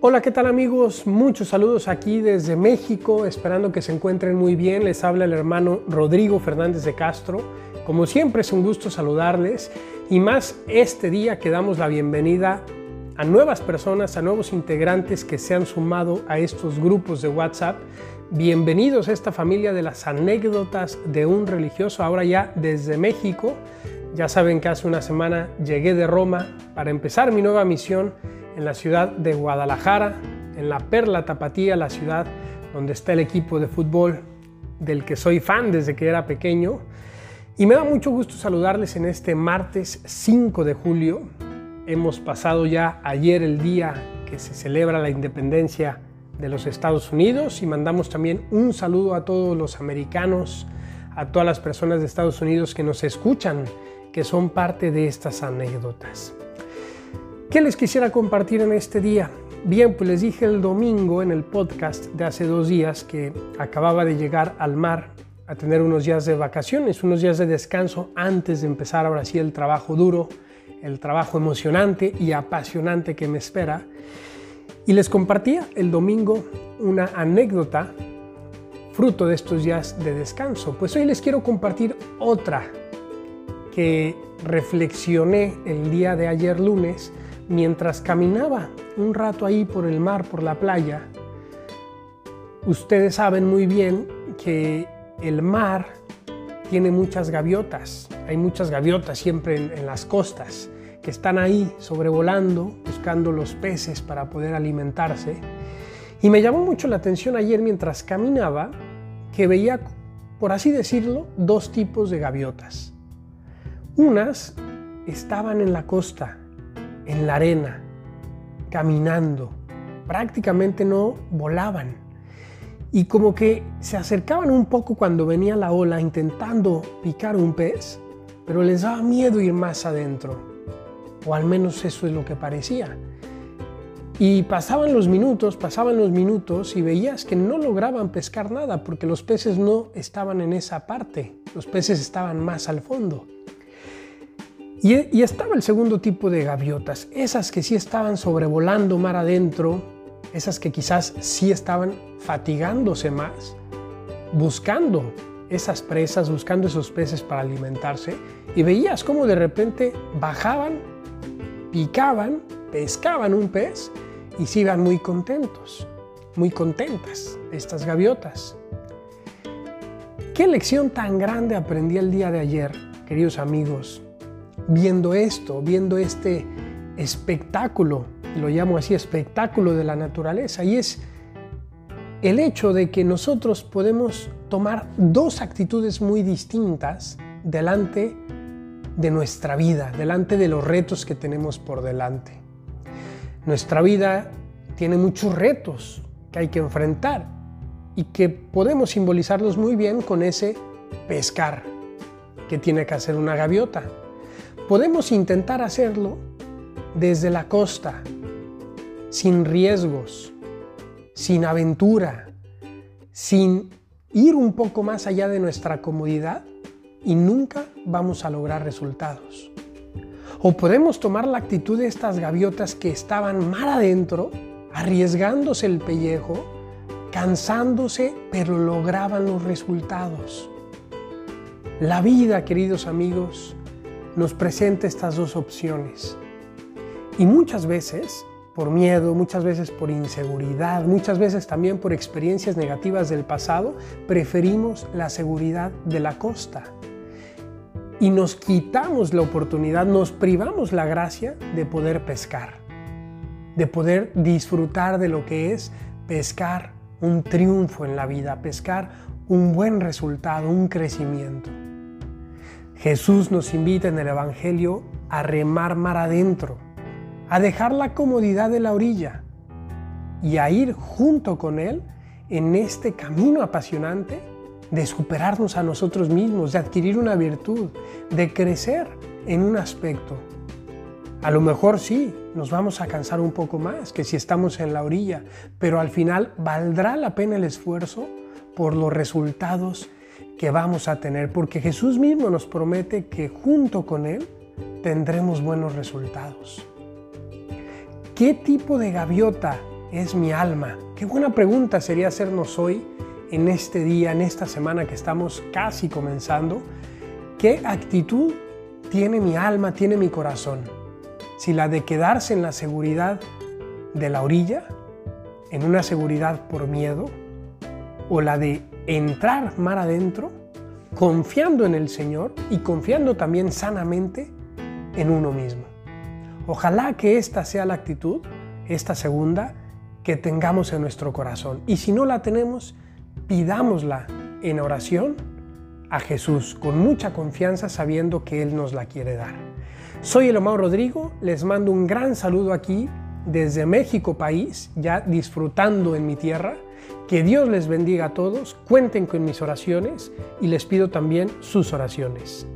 Hola, ¿qué tal amigos? Muchos saludos aquí desde México, esperando que se encuentren muy bien. Les habla el hermano Rodrigo Fernández de Castro. Como siempre es un gusto saludarles y más este día que damos la bienvenida a nuevas personas, a nuevos integrantes que se han sumado a estos grupos de WhatsApp. Bienvenidos a esta familia de las anécdotas de un religioso, ahora ya desde México. Ya saben que hace una semana llegué de Roma para empezar mi nueva misión en la ciudad de Guadalajara, en la Perla Tapatía, la ciudad donde está el equipo de fútbol del que soy fan desde que era pequeño. Y me da mucho gusto saludarles en este martes 5 de julio. Hemos pasado ya ayer el día que se celebra la independencia de los Estados Unidos y mandamos también un saludo a todos los americanos, a todas las personas de Estados Unidos que nos escuchan, que son parte de estas anécdotas. ¿Qué les quisiera compartir en este día? Bien, pues les dije el domingo en el podcast de hace dos días que acababa de llegar al mar a tener unos días de vacaciones, unos días de descanso antes de empezar ahora sí el trabajo duro, el trabajo emocionante y apasionante que me espera. Y les compartía el domingo una anécdota fruto de estos días de descanso. Pues hoy les quiero compartir otra que reflexioné el día de ayer lunes mientras caminaba un rato ahí por el mar, por la playa, ustedes saben muy bien que el mar tiene muchas gaviotas. Hay muchas gaviotas siempre en, las costas que están ahí sobrevolando, buscando los peces para poder alimentarse. Y me llamó mucho la atención ayer mientras caminaba que veía, por así decirlo, dos tipos de gaviotas. Unas estaban en la costa, en la arena, caminando. Prácticamente no volaban. Y como que se acercaban un poco cuando venía la ola intentando picar un pez, pero les daba miedo ir más adentro. O al menos eso es lo que parecía. Y pasaban los minutos, pasaban los minutos y veías que no lograban pescar nada porque los peces no estaban en esa parte, los peces estaban más al fondo. Y, estaba el segundo tipo de gaviotas, esas que sí estaban sobrevolando mar adentro, esas que quizás sí estaban fatigándose más, buscando esas presas, buscando esos peces para alimentarse, y veías cómo de repente bajaban, picaban, pescaban un pez y iban muy contentos, muy contentas estas gaviotas. ¿Qué lección tan grande aprendí el día de ayer, queridos amigos? Viendo esto, viendo este espectáculo, lo llamo así, espectáculo de la naturaleza, y es el hecho de que nosotros podemos tomar dos actitudes muy distintas delante de nuestra vida, delante de los retos que tenemos por delante. Nuestra vida tiene muchos retos que hay que enfrentar y que podemos simbolizarlos muy bien con ese pescar que tiene que hacer una gaviota. Podemos intentar hacerlo desde la costa, sin riesgos, sin aventura, sin ir un poco más allá de nuestra comodidad y nunca vamos a lograr resultados. O podemos tomar la actitud de estas gaviotas que estaban mar adentro, arriesgándose el pellejo, cansándose, pero lograban los resultados. La vida, queridos amigos, nos presenta estas dos opciones. Y muchas veces por miedo, muchas veces por inseguridad, muchas veces también por experiencias negativas del pasado, preferimos la seguridad de la costa. Y nos quitamos la oportunidad, nos privamos la gracia de poder pescar, de poder disfrutar de lo que es pescar un triunfo en la vida, pescar un buen resultado, un crecimiento. Jesús nos invita en el Evangelio a remar mar adentro, a dejar la comodidad de la orilla y a ir junto con Él en este camino apasionante de superarnos a nosotros mismos, de adquirir una virtud, de crecer en un aspecto. A lo mejor sí, nos vamos a cansar un poco más que si estamos en la orilla, pero al final valdrá la pena el esfuerzo por los resultados que vamos a tener, porque Jesús mismo nos promete que junto con Él tendremos buenos resultados. ¿Qué tipo de gaviota es mi alma? Qué buena pregunta sería hacernos hoy, en este día, en esta semana que estamos casi comenzando. ¿Qué actitud tiene mi alma, tiene mi corazón? Si la de quedarse en la seguridad de la orilla, en una seguridad por miedo, o la de entrar mar adentro, confiando en el Señor y confiando también sanamente en uno mismo. Ojalá que esta sea la actitud, esta segunda, que tengamos en nuestro corazón. Y si no la tenemos, pidámosla en oración a Jesús con mucha confianza sabiendo que Él nos la quiere dar. Soy el Omar Rodrigo, les mando un gran saludo aquí desde México país, ya disfrutando en mi tierra. Que Dios les bendiga a todos, cuenten con mis oraciones y les pido también sus oraciones.